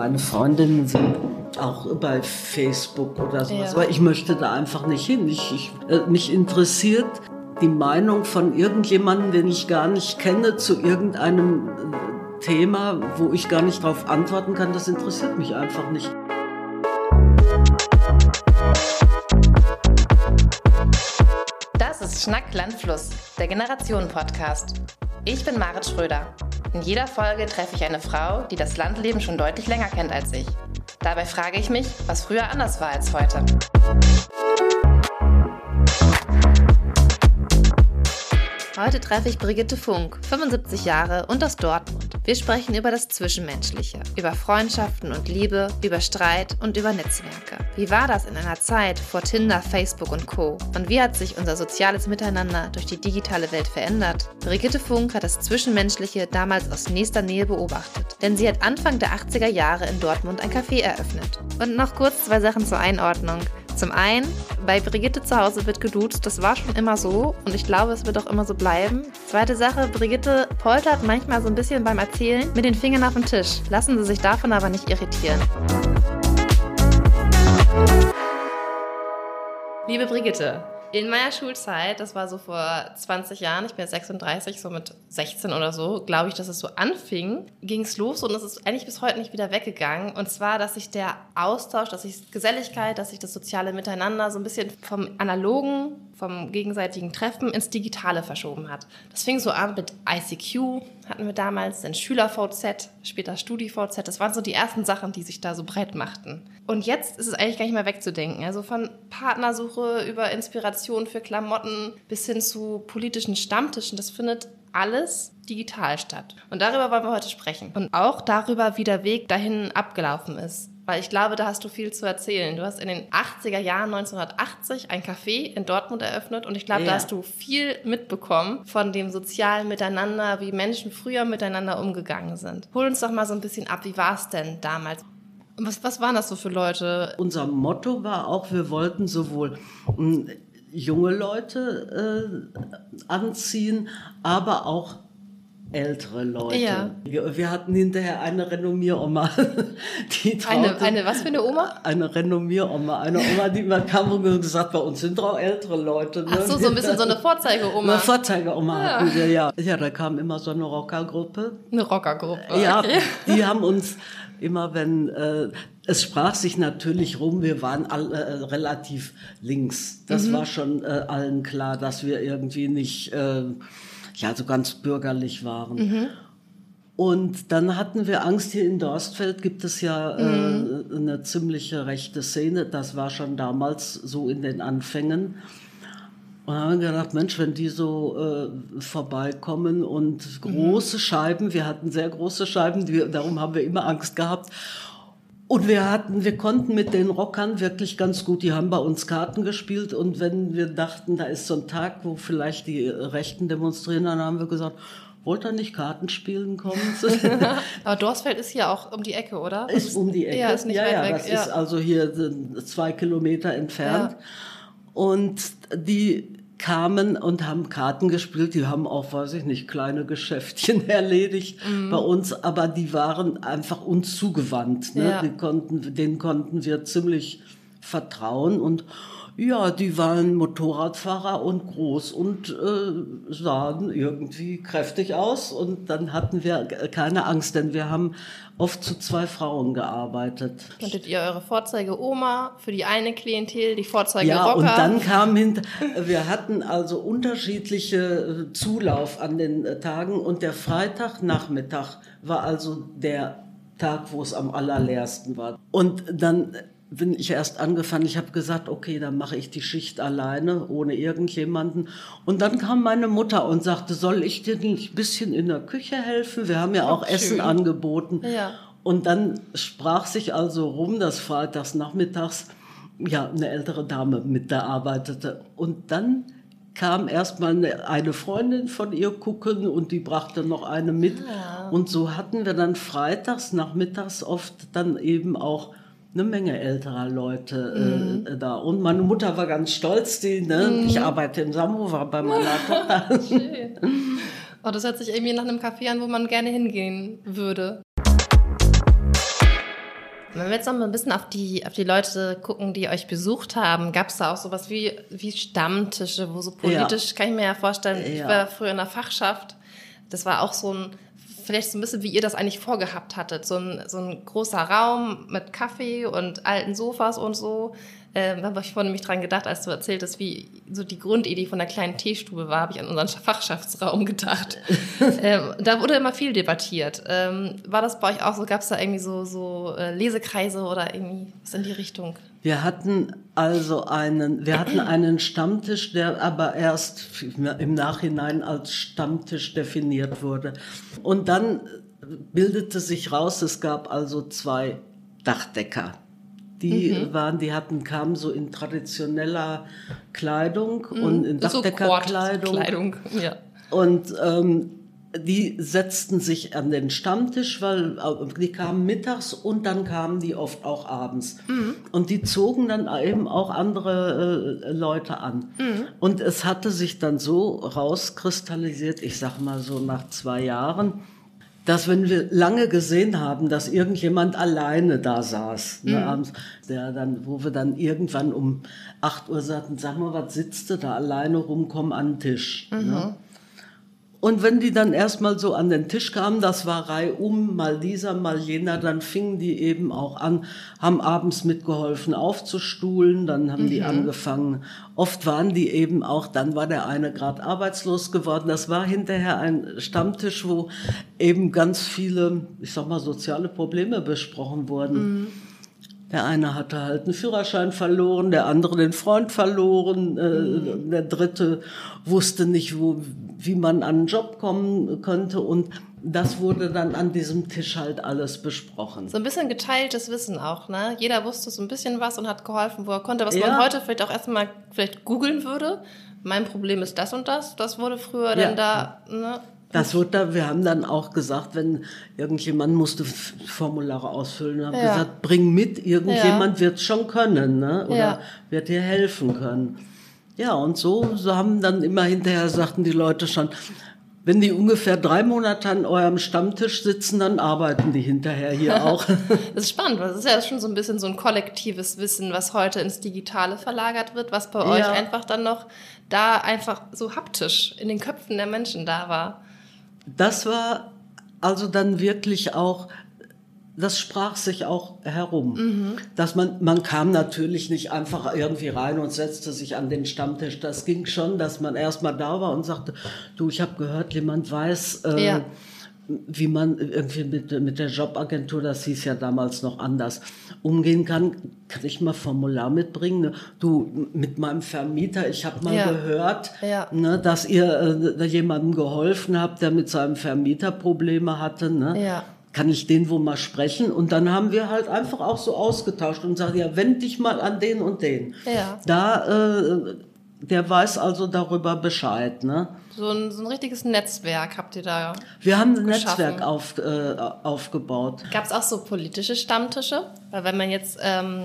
Meine Freundinnen sind auch bei Facebook oder sowas, ja. aber ich möchte da einfach nicht hin. Ich, ich, äh, mich interessiert die Meinung von irgendjemandem, den ich gar nicht kenne, zu irgendeinem äh, Thema, wo ich gar nicht darauf antworten kann. Das interessiert mich einfach nicht. Das ist Schnack Landfluss, der Generationen-Podcast. Ich bin Marit Schröder. In jeder Folge treffe ich eine Frau, die das Landleben schon deutlich länger kennt als ich. Dabei frage ich mich, was früher anders war als heute. Heute treffe ich Brigitte Funk, 75 Jahre und aus Dortmund. Wir sprechen über das Zwischenmenschliche, über Freundschaften und Liebe, über Streit und über Netzwerke. Wie war das in einer Zeit vor Tinder, Facebook und Co? Und wie hat sich unser soziales Miteinander durch die digitale Welt verändert? Brigitte Funk hat das Zwischenmenschliche damals aus nächster Nähe beobachtet, denn sie hat Anfang der 80er Jahre in Dortmund ein Café eröffnet. Und noch kurz zwei Sachen zur Einordnung. Zum einen, bei Brigitte zu Hause wird geduzt, das war schon immer so und ich glaube, es wird auch immer so bleiben. Zweite Sache, Brigitte poltert manchmal so ein bisschen beim Erzählen mit den Fingern auf den Tisch. Lassen Sie sich davon aber nicht irritieren. Liebe Brigitte, in meiner Schulzeit, das war so vor 20 Jahren, ich bin jetzt 36, so mit 16 oder so, glaube ich, dass es so anfing, ging es los und es ist eigentlich bis heute nicht wieder weggegangen. Und zwar, dass sich der Austausch, dass sich Geselligkeit, dass sich das soziale Miteinander so ein bisschen vom analogen, vom gegenseitigen Treffen ins Digitale verschoben hat. Das fing so an mit ICQ, hatten wir damals, dann Schüler-VZ, später Studi-VZ. Das waren so die ersten Sachen, die sich da so breit machten. Und jetzt ist es eigentlich gar nicht mehr wegzudenken. Also von Partnersuche über Inspiration für Klamotten bis hin zu politischen Stammtischen, das findet alles digital statt. Und darüber wollen wir heute sprechen. Und auch darüber, wie der Weg dahin abgelaufen ist. Weil ich glaube, da hast du viel zu erzählen. Du hast in den 80er Jahren 1980 ein Café in Dortmund eröffnet und ich glaube, ja. da hast du viel mitbekommen von dem sozialen Miteinander, wie Menschen früher miteinander umgegangen sind. Hol uns doch mal so ein bisschen ab, wie war es denn damals? Was, was waren das so für Leute? Unser Motto war auch, wir wollten sowohl hm, junge Leute äh, anziehen, aber auch ältere Leute. Ja. Wir, wir, hatten hinterher eine Renommieroma. Eine, eine was für eine Oma? Eine Renommieroma. Eine Oma, die mal kam und gesagt, bei uns sind auch ältere Leute. Ne? Ach so, so ein bisschen so eine Vorzeigeoma. Eine Vorzeigeoma ja. hatten wir, ja. Ja, da kam immer so eine Rockergruppe. Eine Rockergruppe, okay. Ja, die haben uns immer, wenn... Äh, es sprach sich natürlich rum, wir waren all, äh, relativ links. Das mhm. war schon äh, allen klar, dass wir irgendwie nicht... Äh, ja, so ganz bürgerlich waren. Mhm. Und dann hatten wir Angst, hier in Dorstfeld gibt es ja äh, mhm. äh, eine ziemliche rechte Szene. Das war schon damals so in den Anfängen. Und haben wir gedacht, Mensch, wenn die so äh, vorbeikommen und große mhm. Scheiben, wir hatten sehr große Scheiben, die, darum haben wir immer Angst gehabt. Und wir hatten, wir konnten mit den Rockern wirklich ganz gut, die haben bei uns Karten gespielt und wenn wir dachten, da ist so ein Tag, wo vielleicht die Rechten demonstrieren, dann haben wir gesagt, wollt ihr nicht Karten spielen kommen? Aber Dorsfeld ist hier auch um die Ecke, oder? Ist um die Ecke. Ja, ist nicht ja, weit ja, weg. Das ja. ist also hier zwei Kilometer entfernt. Ja. Und die kamen und haben Karten gespielt. Die haben auch, weiß ich nicht, kleine Geschäftchen erledigt mhm. bei uns, aber die waren einfach uns zugewandt. Ne? Ja. Die konnten, denen konnten wir ziemlich vertrauen und ja, die waren Motorradfahrer und groß und äh, sahen irgendwie kräftig aus. Und dann hatten wir keine Angst, denn wir haben oft zu zwei Frauen gearbeitet. Könntet ihr eure Vorzeige-Oma für die eine Klientel, die Vorzeige Ja, und dann kam hinter, wir hatten also unterschiedliche äh, Zulauf an den äh, Tagen und der Freitagnachmittag war also der Tag, wo es am allerleersten war. Und dann bin ich erst angefangen. Ich habe gesagt, okay, dann mache ich die Schicht alleine, ohne irgendjemanden. Und dann kam meine Mutter und sagte, soll ich dir nicht ein bisschen in der Küche helfen? Wir haben ja auch Ach, Essen angeboten. Ja. Und dann sprach sich also rum, dass freitags nachmittags ja eine ältere Dame mit da arbeitete. Und dann kam erstmal eine, eine Freundin von ihr gucken und die brachte noch eine mit. Ja. Und so hatten wir dann freitags nachmittags oft dann eben auch eine Menge älterer Leute mhm. äh, da. Und meine Mutter war ganz stolz, die, ne? Mhm. ich arbeite in Samovar bei meiner Tochter. Schön. Oh, das hört sich irgendwie nach einem Café an, wo man gerne hingehen würde. Wenn wir jetzt noch mal ein bisschen auf die, auf die Leute gucken, die euch besucht haben, gab es da auch sowas wie, wie Stammtische, wo so politisch, ja. kann ich mir ja vorstellen, ja. ich war früher in der Fachschaft, das war auch so ein, vielleicht so ein bisschen, wie ihr das eigentlich vorgehabt hattet, so ein, so ein großer Raum mit Kaffee und alten Sofas und so, ähm, habe ich vorhin nämlich dran gedacht, als du erzählt hast, wie so die Grundidee von der kleinen Teestube war, habe ich an unseren Fachschaftsraum gedacht. ähm, da wurde immer viel debattiert. Ähm, war das bei euch auch so? Gab es da irgendwie so, so äh, Lesekreise oder irgendwie was in die Richtung? Wir hatten also einen, wir hatten einen Stammtisch, der aber erst im Nachhinein als Stammtisch definiert wurde. Und dann bildete sich raus, es gab also zwei Dachdecker. Die mhm. waren, die hatten, kamen so in traditioneller Kleidung mhm. und in Dachdeckerkleidung. So Kleidung, ja. Und ähm, die setzten sich an den Stammtisch, weil äh, die kamen mittags und dann kamen die oft auch abends. Mhm. Und die zogen dann eben auch andere äh, Leute an. Mhm. Und es hatte sich dann so rauskristallisiert, ich sag mal so nach zwei Jahren, dass wenn wir lange gesehen haben, dass irgendjemand alleine da saß, ne, mhm. abends, der dann, wo wir dann irgendwann um 8 Uhr sagten, sag mal, was sitzt du da alleine rum, komm an den Tisch. Ne? Und wenn die dann erstmal so an den Tisch kamen, das war reihum, mal dieser, mal jener, dann fingen die eben auch an, haben abends mitgeholfen aufzustuhlen, dann haben mhm. die angefangen. Oft waren die eben auch, dann war der eine gerade arbeitslos geworden. Das war hinterher ein Stammtisch, wo eben ganz viele, ich sag mal, soziale Probleme besprochen wurden. Mhm. Der eine hatte halt einen Führerschein verloren, der andere den Freund verloren, äh, mhm. der dritte wusste nicht, wo, wie man an einen Job kommen könnte und das wurde dann an diesem Tisch halt alles besprochen. So ein bisschen geteiltes Wissen auch, ne? Jeder wusste so ein bisschen was und hat geholfen, wo er konnte, was ja. man heute vielleicht auch erstmal vielleicht googeln würde. Mein Problem ist das und das. Das wurde früher ja. dann da, ne? Das wird da, wir haben dann auch gesagt, wenn irgendjemand musste Formulare ausfüllen, haben ja. gesagt, bring mit, irgendjemand ja. wird es schon können, ne? Oder ja. wird dir helfen können. Ja, und so, so haben dann immer hinterher sagten die Leute schon, wenn die ungefähr drei Monate an eurem Stammtisch sitzen, dann arbeiten die hinterher hier auch. das ist spannend, weil das ist ja schon so ein bisschen so ein kollektives Wissen, was heute ins Digitale verlagert wird, was bei euch einfach dann noch da einfach so haptisch in den Köpfen der Menschen da war das war also dann wirklich auch, das sprach sich auch herum. Mhm. Dass man, man kam natürlich nicht einfach irgendwie rein und setzte sich an den Stammtisch. Das ging schon, dass man erstmal da war und sagte, du, ich habe gehört, jemand weiß, äh, ja wie man irgendwie mit, mit der Jobagentur, das hieß ja damals noch anders, umgehen kann. Kann ich mal Formular mitbringen? Ne? Du, mit meinem Vermieter, ich habe mal ja. gehört, ja. Ne, dass ihr äh, jemandem geholfen habt, der mit seinem Vermieter Probleme hatte. Ne? Ja. Kann ich den wo mal sprechen? Und dann haben wir halt einfach auch so ausgetauscht und sagen, ja, wend dich mal an den und den. Ja. Da, äh, der weiß also darüber Bescheid. Ne? So ein, so ein richtiges Netzwerk habt ihr da. Wir haben ein geschaffen. Netzwerk auf, äh, aufgebaut. Gab es auch so politische Stammtische? Weil wenn man jetzt ähm,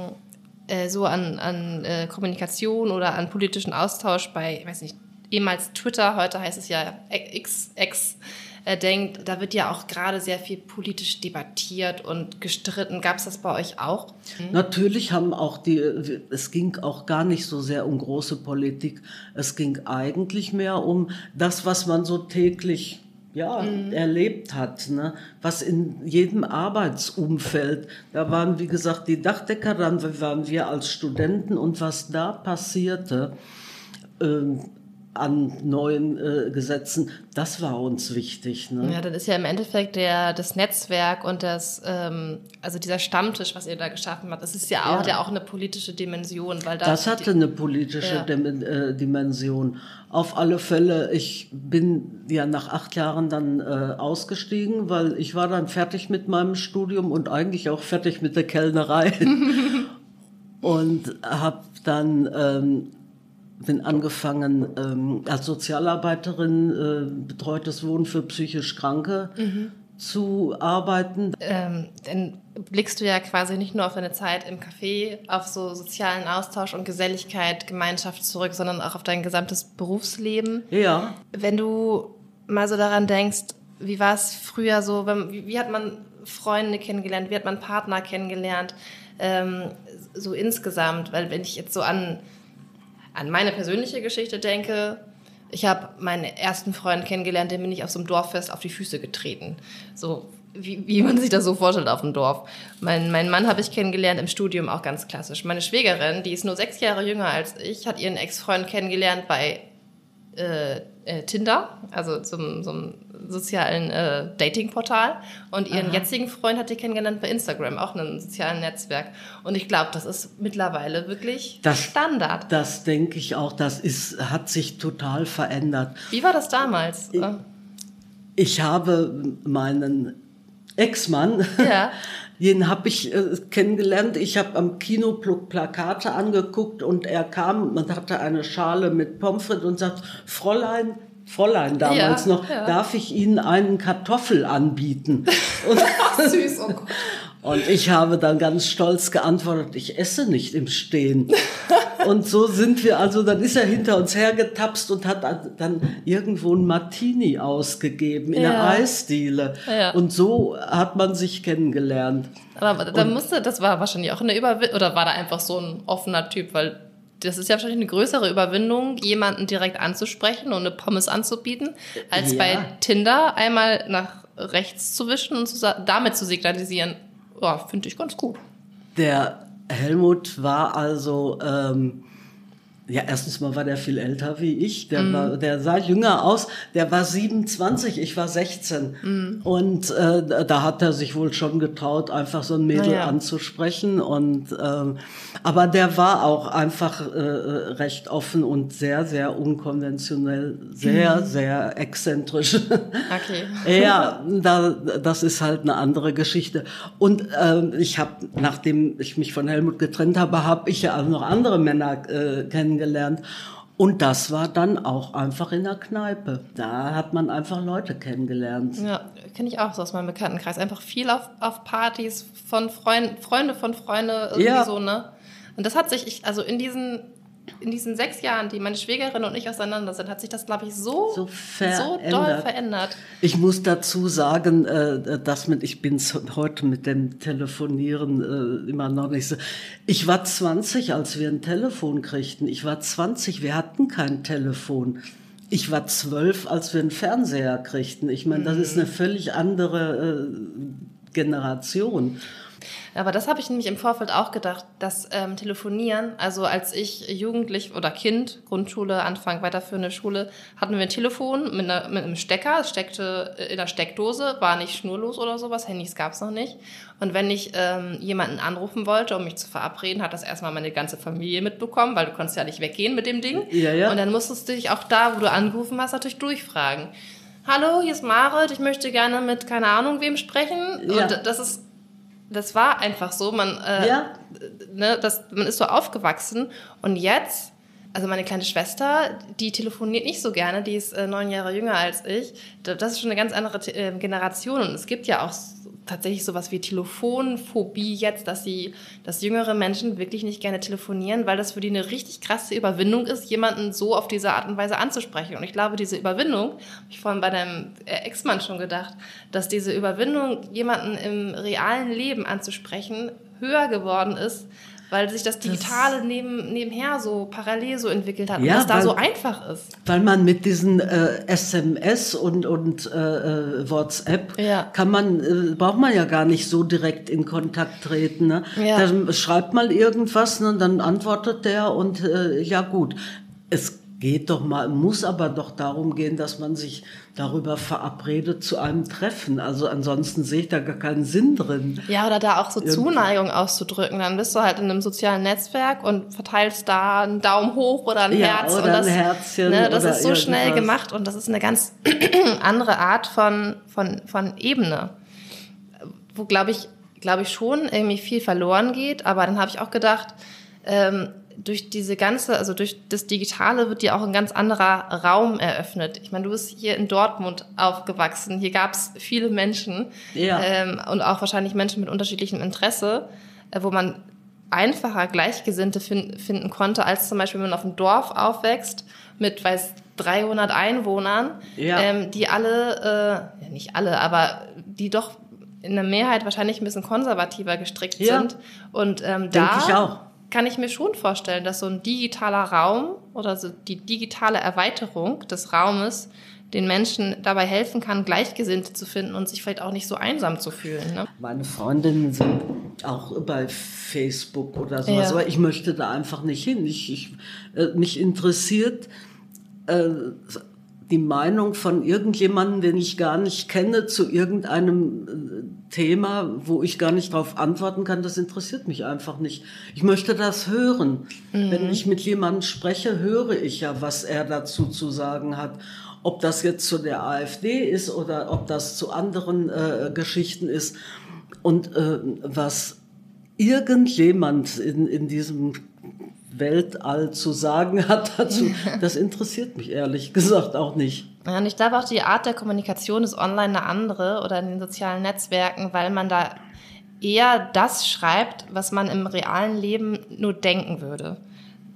äh, so an, an äh, Kommunikation oder an politischen Austausch bei, ich weiß nicht, ehemals Twitter, heute heißt es ja X, X äh, denkt, da wird ja auch gerade sehr viel politisch debattiert und gestritten. Gab es das bei euch auch? Mhm. Natürlich haben auch die, es ging auch gar nicht so sehr um große Politik. Es ging eigentlich mehr um das, was man so täglich ja, mhm. erlebt hat, ne? was in jedem Arbeitsumfeld, da waren wie gesagt die Dachdecker, dann waren wir als Studenten und was da passierte, ähm, an neuen äh, Gesetzen, das war uns wichtig. Ne? Ja, dann ist ja im Endeffekt der, das Netzwerk und das, ähm, also dieser Stammtisch, was ihr da geschaffen habt, das ist ja auch, ja. ja auch eine politische Dimension. Weil da das hatte eine politische ja. Äh, Dimension. Auf alle Fälle, ich bin ja nach acht Jahren dann äh, ausgestiegen, weil ich war dann fertig mit meinem Studium und eigentlich auch fertig mit der Kellnerei. und habe dann ähm, bin angefangen ähm, als Sozialarbeiterin äh, betreutes Wohnen für psychisch Kranke mhm. zu arbeiten. Ähm, dann blickst du ja quasi nicht nur auf deine Zeit im Café, auf so sozialen Austausch und Geselligkeit, Gemeinschaft zurück, sondern auch auf dein gesamtes Berufsleben. Ja. Wenn du mal so daran denkst, wie war es früher so, wie, wie, hat man Freunde kennengelernt? Wie hat man Partner kennengelernt? Ähm, so insgesamt, weil wenn ich jetzt so an, an meine persönliche Geschichte denke, ich habe meinen ersten Freund kennengelernt, den bin ich auf so einem Dorffest auf die Füße getreten. So wie, wie man sich das so vorstellt auf dem Dorf. Mein, mein Mann habe ich kennengelernt im Studium auch ganz klassisch. Meine Schwägerin, die ist nur sechs Jahre jünger als ich, hat ihren Ex-Freund kennengelernt bei äh, äh, Tinder, also zum, zum sozialen äh, Dating-Portal. Und ihren Aha. jetzigen Freund hat sie kennengelernt bei Instagram, auch einem sozialen Netzwerk. Und ich glaube, das ist mittlerweile wirklich das, Standard. Das denke ich auch. Das ist, hat sich total verändert. Wie war das damals? Ich, ich habe meinen Ex-Mann. Ja. Den habe ich äh, kennengelernt. Ich habe am Kino Plakate angeguckt und er kam und hatte eine Schale mit Pommes frites und sagt, Fräulein, Fräulein damals ja, noch, ja. darf ich Ihnen einen Kartoffel anbieten? Und, Süß, oh Gott. Und ich habe dann ganz stolz geantwortet, ich esse nicht im Stehen. und so sind wir, also dann ist er hinter uns hergetapst und hat dann irgendwo ein Martini ausgegeben in ja. der Eisdiele. Ja. Und so hat man sich kennengelernt. Aber da musste, das war wahrscheinlich auch eine Überwindung, oder war da einfach so ein offener Typ, weil das ist ja wahrscheinlich eine größere Überwindung, jemanden direkt anzusprechen und eine Pommes anzubieten, als ja. bei Tinder einmal nach rechts zu wischen und zu, damit zu signalisieren, ja, finde ich ganz gut. Der Helmut war also ähm, ja, erstens mal war der viel älter wie ich. Der, mm. war, der sah jünger aus. Der war 27, ich war 16. Mm. Und äh, da hat er sich wohl schon getraut, einfach so ein Mädel ja. anzusprechen. Und ähm, aber der war auch einfach äh, recht offen und sehr, sehr unkonventionell, sehr, mm. sehr exzentrisch. Okay. ja, da, das ist halt eine andere Geschichte. Und äh, ich habe, nachdem ich mich von Helmut getrennt habe, habe ich ja auch noch andere Männer äh, kennengelernt kennengelernt. Und das war dann auch einfach in der Kneipe. Da hat man einfach Leute kennengelernt. Ja, kenne ich auch so aus meinem Bekanntenkreis. Einfach viel auf, auf Partys von Freund, Freunde von Freunde, irgendwie ja. so, ne? Und das hat sich, ich, also in diesen in diesen sechs Jahren, die meine Schwägerin und ich auseinander sind, hat sich das, glaube ich, so, so, so doll verändert. Ich muss dazu sagen, äh, dass mit, ich bin heute mit dem Telefonieren äh, immer noch nicht so. Ich war 20, als wir ein Telefon kriegten. Ich war 20, wir hatten kein Telefon. Ich war zwölf, als wir einen Fernseher kriegten. Ich meine, das ist eine mhm. völlig andere äh, Generation. Aber das habe ich nämlich im Vorfeld auch gedacht, dass ähm, Telefonieren, also als ich jugendlich oder Kind, Grundschule, Anfang weiterführende Schule, hatten wir ein Telefon mit, einer, mit einem Stecker, es steckte in der Steckdose, war nicht schnurlos oder sowas, Handys gab es noch nicht. Und wenn ich ähm, jemanden anrufen wollte, um mich zu verabreden, hat das erstmal meine ganze Familie mitbekommen, weil du konntest ja nicht weggehen mit dem Ding. Ja, ja. Und dann musstest du dich auch da, wo du angerufen hast, natürlich durchfragen. Hallo, hier ist Marit, ich möchte gerne mit keine Ahnung wem sprechen. Ja. Und das ist das war einfach so. Man, äh, ja. ne, das, man ist so aufgewachsen und jetzt, also meine kleine Schwester, die telefoniert nicht so gerne, die ist äh, neun Jahre jünger als ich. Das ist schon eine ganz andere äh, Generation und es gibt ja auch tatsächlich sowas wie Telefonphobie jetzt, dass sie, dass jüngere Menschen wirklich nicht gerne telefonieren, weil das für die eine richtig krasse Überwindung ist, jemanden so auf diese Art und Weise anzusprechen. Und ich glaube, diese Überwindung, habe ich vorhin bei deinem äh, Ex-Mann schon gedacht, dass diese Überwindung, jemanden im realen Leben anzusprechen, höher geworden ist, weil sich das Digitale das, neben, nebenher so parallel so entwickelt hat ja, und das da so einfach ist. Weil man mit diesen äh, SMS und, und äh, äh, WhatsApp ja. kann man, äh, braucht man ja gar nicht so direkt in Kontakt treten. Ne? Ja. Dann schreibt mal irgendwas ne, und dann antwortet der und äh, ja gut. Es geht doch mal, muss aber doch darum gehen, dass man sich darüber verabredet zu einem Treffen. Also ansonsten sehe ich da gar keinen Sinn drin. Ja, oder da auch so Irgendwie. Zuneigung auszudrücken. Dann bist du halt in einem sozialen Netzwerk und verteilst da einen Daumen hoch oder ein ja, Herz. Oder und das, ein Herzchen. Ne, das ist so irgendwas. schnell gemacht und das ist eine ganz andere Art von, von, von Ebene. Wo, glaube ich, glaube ich schon irgendwie viel verloren geht. Aber dann habe ich auch gedacht, ähm, durch diese ganze, also durch das Digitale wird dir auch ein ganz anderer Raum eröffnet. Ich meine, du bist hier in Dortmund aufgewachsen. Hier gab es viele Menschen ja. ähm, und auch wahrscheinlich Menschen mit unterschiedlichem Interesse, äh, wo man einfacher Gleichgesinnte fin finden konnte, als zum Beispiel, wenn man auf einem Dorf aufwächst mit, weiß 300 Einwohnern, ja. ähm, die alle, äh, ja nicht alle, aber die doch in der Mehrheit wahrscheinlich ein bisschen konservativer gestrickt Ja. sind. Und ähm, Denk da ich auch. Kann ich mir schon vorstellen, dass so ein digitaler Raum oder so die digitale Erweiterung des Raumes den Menschen dabei helfen kann, Gleichgesinnte zu finden und sich vielleicht auch nicht so einsam zu fühlen. Ne? Meine Freundinnen sind auch bei Facebook oder sowas, Ja. aber ich möchte da einfach nicht hin. Ich, ich, äh, mich interessiert äh, die Meinung von irgendjemandem, den ich gar nicht kenne, zu irgendeinem äh, Thema, wo ich gar nicht darauf antworten kann, das interessiert mich einfach nicht. Ich möchte das hören. Wenn ich mit jemandem spreche, höre ich ja, was er dazu zu sagen hat. Ob das jetzt zu der AfD ist oder ob das zu anderen äh, Geschichten ist. Und äh, was irgendjemand in, in diesem Weltall zu sagen hat dazu, das interessiert mich ehrlich gesagt auch nicht. Ja, und ich glaube auch, die Art der Kommunikation ist online eine andere oder in den sozialen Netzwerken, weil man da eher das schreibt, was man im realen Leben nur denken würde.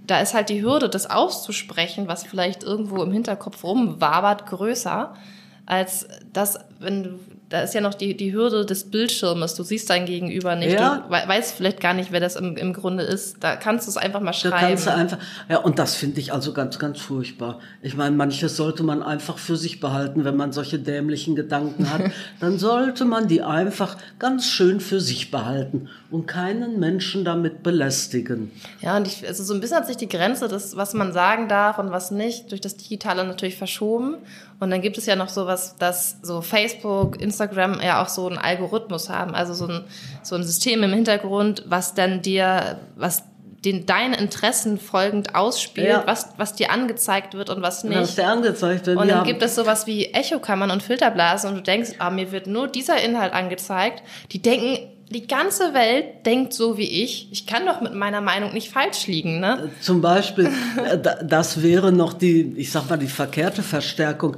Da ist halt die Hürde, das auszusprechen, was vielleicht irgendwo im Hinterkopf rumwabert, größer, als das, wenn du, da ist ja noch die, die Hürde des Bildschirmes. Du siehst dein Gegenüber nicht. Ja. Du we weißt vielleicht gar nicht, wer das im, im Grunde ist. Da kannst du es einfach mal Da schreiben. kannst du einfach, ja, und das finde ich also ganz, ganz furchtbar. Ich meine, manches sollte man einfach für sich behalten, wenn man solche dämlichen Gedanken hat. Dann sollte man die einfach ganz schön für sich behalten und keinen Menschen damit belästigen. Ja, und ich, also so ein bisschen hat sich die Grenze, des, was man sagen darf und was nicht, durch das Digitale natürlich verschoben. Und dann gibt es ja noch sowas, dass so Facebook, Instagram ja auch so einen Algorithmus haben, also so ein, so ein System im Hintergrund, was dann dir, was den deinen Interessen folgend ausspielt, Ja. was, was dir angezeigt wird und was nicht. Was der angezeigt wird. Und dann gibt es sowas wie Echokammern und Filterblasen und du denkst, ah, mir wird nur dieser Inhalt angezeigt. Die denken, die ganze Welt denkt so wie ich. Ich kann doch mit meiner Meinung nicht falsch liegen, ne? Zum Beispiel, äh, da- das wäre noch die, ich sag mal, die verkehrte Verstärkung.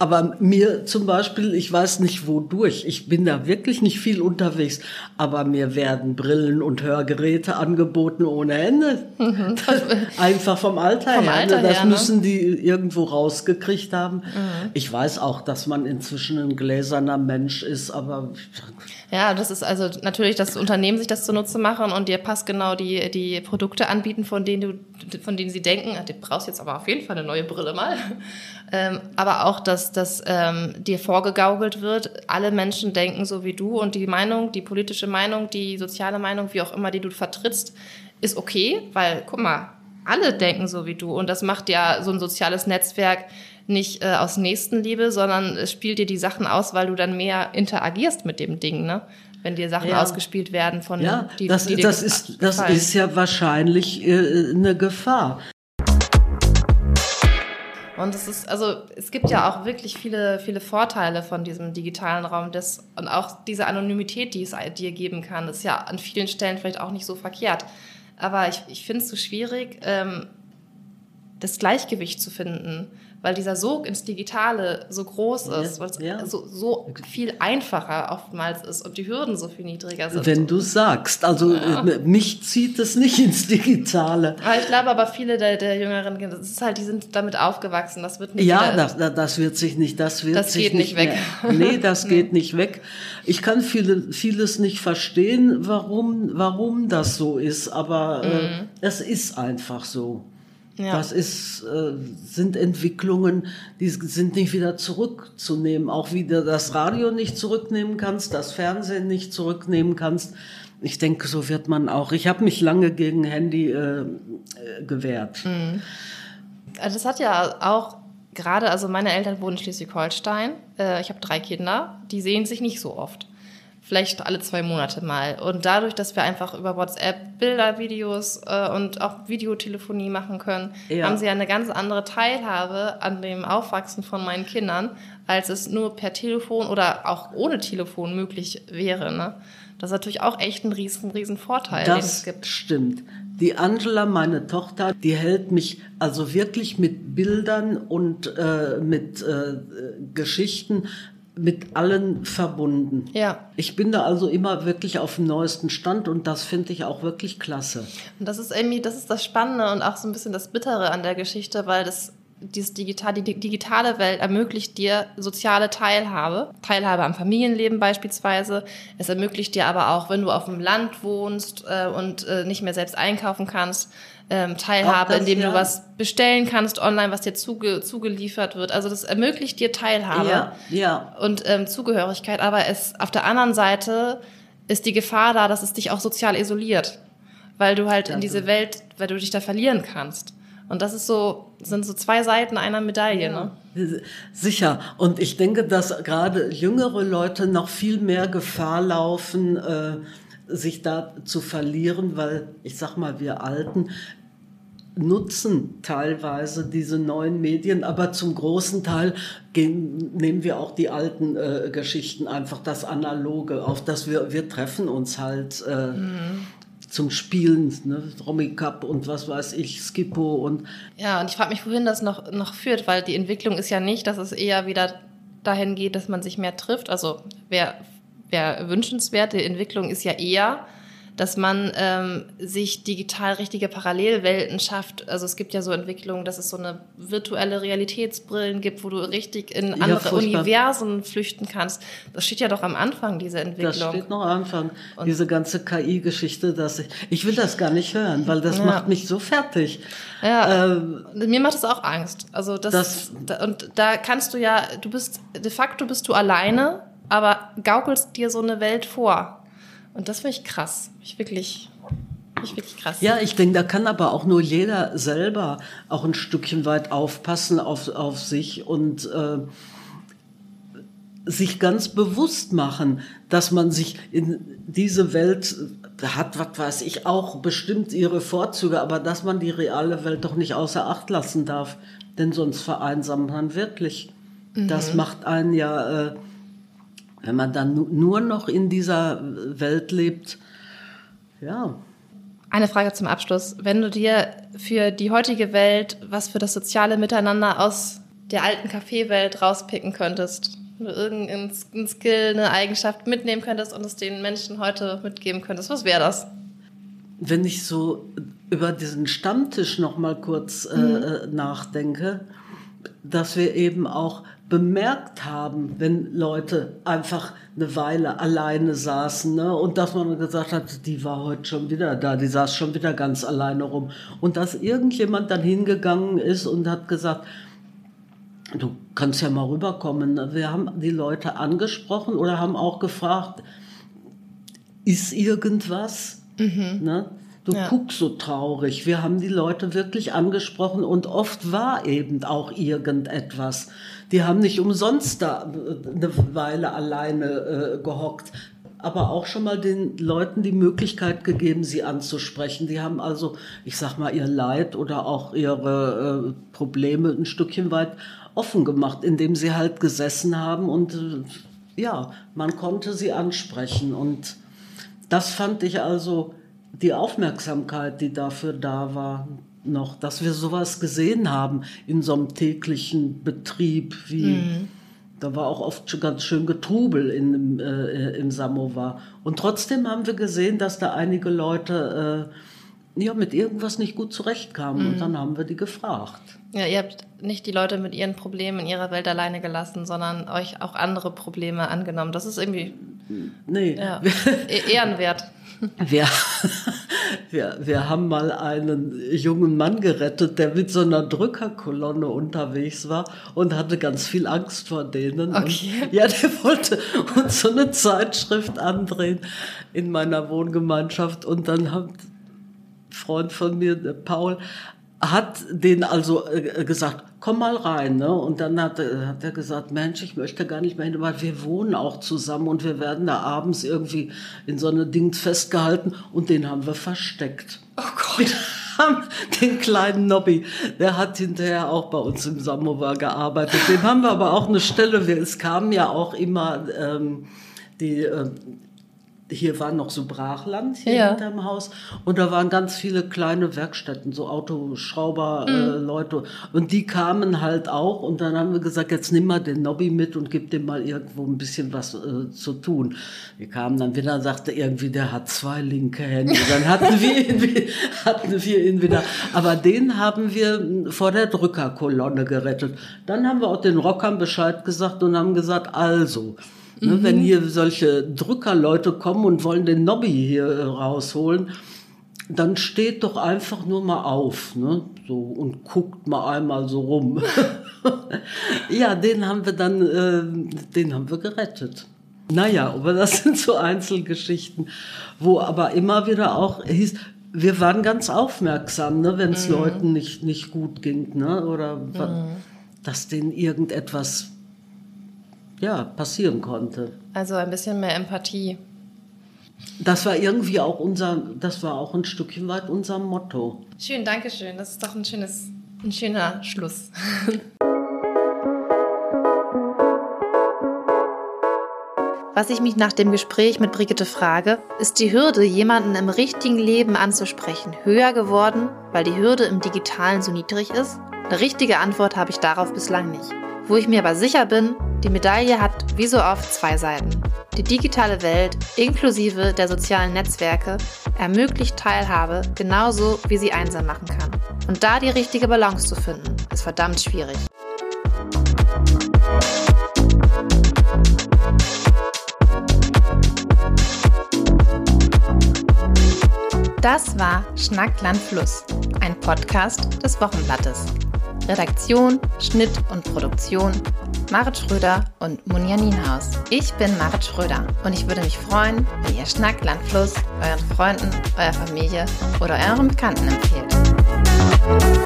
Aber mir zum Beispiel, ich weiß nicht wodurch, ich bin da wirklich nicht viel unterwegs, aber mir werden Brillen und Hörgeräte angeboten ohne Ende. Einfach vom Alter Vom her. Alter ne? Das her, ne? müssen die irgendwo rausgekriegt haben. Ich weiß auch, dass man inzwischen ein gläserner Mensch ist, aber Ja, das ist also natürlich, dass Unternehmen sich das zunutze machen und dir passgenau die, die Produkte anbieten, von denen du, von denen sie denken, ah, du brauchst jetzt aber auf jeden Fall eine neue Brille mal. Ähm, aber auch, dass, dass ähm, dir vorgegaukelt wird, alle Menschen denken so wie du und die Meinung, die politische Meinung, die soziale Meinung, wie auch immer, die du vertrittst, ist okay, weil, guck mal, alle denken so wie du und das macht ja so ein soziales Netzwerk nicht äh, aus Nächstenliebe, sondern es spielt dir die Sachen aus, weil du dann mehr interagierst mit dem Ding, ne? Wenn dir Sachen Ja. ausgespielt werden von ja, die, das, die dir das, ist, das ist ja wahrscheinlich äh, eine Gefahr. Und es ist, also es gibt ja auch wirklich viele, viele Vorteile von diesem digitalen Raum. Das, und auch diese Anonymität, die es dir geben kann, ist ja an vielen Stellen vielleicht auch nicht so verkehrt. Aber ich, ich finde es so schwierig, ähm, das Gleichgewicht zu finden, weil dieser Sog ins Digitale so groß Ja, ist, weil es ja. so, so viel einfacher oftmals ist und die Hürden so viel niedriger sind. Wenn du sagst, also äh, mich zieht es nicht ins Digitale. aber ich glaube aber viele der, der jüngeren Kinder, das ist halt, die sind damit aufgewachsen. Das wird nicht Ja, das, das- wird sich nicht, das wird Das sich geht nicht weg. Mehr, nee, das geht nicht weg. Ich kann viele, vieles nicht verstehen, warum, warum das so ist, aber äh, es ist einfach so. Mhm. Ja. Das ist, äh, sind Entwicklungen, die sind nicht wieder zurückzunehmen. Auch wie du das Radio nicht zurücknehmen kannst, das Fernsehen nicht zurücknehmen kannst. Ich denke, so wird man auch. Ich habe mich lange gegen Handy äh, äh, gewehrt. Also das hat ja auch gerade, also meine Eltern wohnen in Schleswig-Holstein. Äh, ich habe drei Kinder, die sehen sich nicht so oft. Vielleicht alle zwei Monate mal. Und dadurch, dass wir einfach über WhatsApp Bilder, Videos äh, und auch Videotelefonie machen können, Ja. haben sie ja eine ganz andere Teilhabe an dem Aufwachsen von meinen Kindern, als es nur per Telefon oder auch ohne Telefon möglich wäre. Ne? Das ist natürlich auch echt ein riesen, riesen Vorteil, den es Das gibt. stimmt. Die Angela, meine Tochter, die hält mich also wirklich mit Bildern und äh, mit äh, Geschichten mit allen verbunden. Ja. Ich bin da also immer wirklich auf dem neuesten Stand und das finde ich auch wirklich klasse. Und das ist irgendwie, das ist das Spannende und auch so ein bisschen das Bittere an der Geschichte, weil das dieses digital, die digitale Welt ermöglicht dir soziale Teilhabe, Teilhabe am Familienleben beispielsweise. Es ermöglicht dir aber auch, wenn du auf dem Land wohnst äh, und äh, nicht mehr selbst einkaufen kannst, ähm, Teilhabe, das, indem ja. du was bestellen kannst online, was dir zuge zugeliefert wird. Also das ermöglicht dir Teilhabe ja, ja. und ähm, Zugehörigkeit. Aber es auf der anderen Seite ist die Gefahr da, dass es dich auch sozial isoliert, weil du halt in diese Welt, weil du dich da verlieren kannst. Und das ist so, sind so zwei Seiten einer Medaille. Ja. Ne? Sicher. Und ich denke, dass gerade jüngere Leute noch viel mehr Gefahr laufen, äh, sich da zu verlieren, weil ich sag mal, wir Alten nutzen teilweise diese neuen Medien, aber zum großen Teil gehen, nehmen wir auch die alten äh, Geschichten, einfach das Analoge, auf das wir, wir treffen uns halt äh, mhm. Zum Spielen, ne? Romy Cup und was weiß ich, Skippo und. Ja, und ich frage mich, wohin das noch, noch führt, weil die Entwicklung ist ja nicht, dass es eher wieder dahin geht, dass man sich mehr trifft. Also wer wäre wünschenswert. Die Entwicklung ist ja eher, dass man ähm, sich digital richtige Parallelwelten schafft. Also es gibt ja so Entwicklungen, dass es so eine virtuelle Realitätsbrillen gibt, wo du richtig in andere ja, Universen flüchten kannst. Das steht ja doch am Anfang, diese Entwicklung. Das steht noch am Anfang, Und diese ganze KI-Geschichte, dass ich, ich will das gar nicht hören, weil das ja. macht mich so fertig. Ja, ähm, mir macht es auch Angst. Also das, das da, und da kannst du ja, du bist, de facto bist du alleine aber gaukelst dir so eine Welt vor. Und das finde ich krass. Ich wirklich, ich wirklich krass. Ja, ich denke, da kann aber auch nur jeder selber auch ein Stückchen weit aufpassen auf, auf sich und äh, sich ganz bewusst machen, dass man sich in diese Welt hat, was weiß ich, auch bestimmt ihre Vorzüge, aber dass man die reale Welt doch nicht außer Acht lassen darf, denn sonst vereinsamt man wirklich. Mhm. Das macht einen ja äh, wenn man dann nur noch in dieser Welt lebt, ja. Eine Frage zum Abschluss. Wenn du dir für die heutige Welt was für das soziale Miteinander aus der alten Kaffeewelt rauspicken könntest, irgendeinen Skill, eine Eigenschaft mitnehmen könntest und es den Menschen heute mitgeben könntest, was wäre das? Wenn ich so über diesen Stammtisch noch mal kurz äh, mhm. Äh, nachdenke, dass wir eben auch bemerkt haben, wenn Leute einfach eine Weile alleine saßen ne? und dass man gesagt hat, die war heute schon wieder da, die saß schon wieder ganz alleine rum und dass irgendjemand dann hingegangen ist und hat gesagt, du kannst ja mal rüberkommen. Ne? Wir haben die Leute angesprochen oder haben auch gefragt, ist irgendwas? Mhm. Ne? Du ja. guckst so traurig. Wir haben die Leute wirklich angesprochen und oft war eben auch irgendetwas. Die haben nicht umsonst da äh, eine Weile alleine äh, gehockt, aber auch schon mal den Leuten die Möglichkeit gegeben, sie anzusprechen. Die haben also, ich sag mal, ihr Leid oder auch ihre äh, Probleme ein Stückchen weit offen gemacht, indem sie halt gesessen haben und äh, ja, man konnte sie ansprechen und das fand ich also die Aufmerksamkeit, die dafür da war, noch, dass wir sowas gesehen haben in so einem täglichen Betrieb, wie mhm. da war auch oft schon ganz schön Getrubel in, äh, im Samovar. Und trotzdem haben wir gesehen, dass da einige Leute äh, ja, mit irgendwas nicht gut zurechtkamen. Mhm. Und dann haben wir die gefragt. Ja, ihr habt nicht die Leute mit ihren Problemen in ihrer Welt alleine gelassen, sondern euch auch andere Probleme angenommen. Das ist irgendwie nee. ja, e-, ehrenwert. Wir, wir, wir haben mal einen jungen Mann gerettet, der mit so einer Drückerkolonne unterwegs war und hatte ganz viel Angst vor denen. Okay. Und, ja, der wollte uns so eine Zeitschrift andrehen in meiner Wohngemeinschaft und dann hat ein Freund von mir, Paul, hat den also äh, gesagt, komm mal rein. Ne? Und dann hat, hat er gesagt, Mensch, ich möchte gar nicht mehr hin, weil wir wohnen auch zusammen und wir werden da abends irgendwie in so eine Dings festgehalten und den haben wir versteckt. Oh Gott. Den kleinen Nobby, der hat hinterher auch bei uns im Samovar gearbeitet. Dem haben wir aber auch eine Stelle, es kamen ja auch immer ähm, die... Ähm, hier war noch so Brachland hier Ja. hinterm Haus und da waren ganz viele kleine Werkstätten, so Autoschrauber, Mhm. äh, und die kamen halt auch und dann haben wir gesagt, jetzt nimm mal den Nobby mit und gib dem mal irgendwo ein bisschen was äh, zu tun. Wir kamen dann wieder und sagte irgendwie, der hat zwei linke Hände. Dann hatten wir ihn, hatten wir ihn wieder. Aber den haben wir vor der Drückerkolonne gerettet. Dann haben wir auch den Rockern Bescheid gesagt und haben gesagt, also, Ne, Wenn hier solche Drückerleute kommen und wollen den Nobby hier äh, rausholen, dann steht doch einfach nur mal auf ne? so, und guckt mal einmal so rum. ja, den haben wir dann, äh, den haben wir gerettet. Naja, aber das sind so Einzelgeschichten, wo aber immer wieder auch hieß, wir waren ganz aufmerksam, ne, wenn es Leuten nicht, nicht gut ging, ne, oder wa- dass denen irgendetwas ja, passieren konnte. Also ein bisschen mehr Empathie. Das war irgendwie auch unser, das war auch ein Stückchen weit unser Motto. Schön, danke schön. Das ist doch ein schönes, ein schöner Schluss. Was ich mich nach dem Gespräch mit Brigitte frage, ist die Hürde, jemanden im richtigen Leben anzusprechen, höher geworden, weil die Hürde im Digitalen so niedrig ist? Eine richtige Antwort habe ich darauf bislang nicht. Wo ich mir aber sicher bin, die Medaille hat wie so oft zwei Seiten. Die digitale Welt inklusive der sozialen Netzwerke ermöglicht Teilhabe genauso wie sie einsam machen kann. Und da die richtige Balance zu finden, ist verdammt schwierig. Das war Schnackland Fluss, ein Podcast des Wochenblattes. Redaktion, Schnitt und Produktion Marit Schröder und Munja Nienhaus. Ich bin Marit Schröder und ich würde mich freuen, wenn ihr Schnackland Fluss euren Freunden, eurer Familie oder euren Bekannten empfehlt.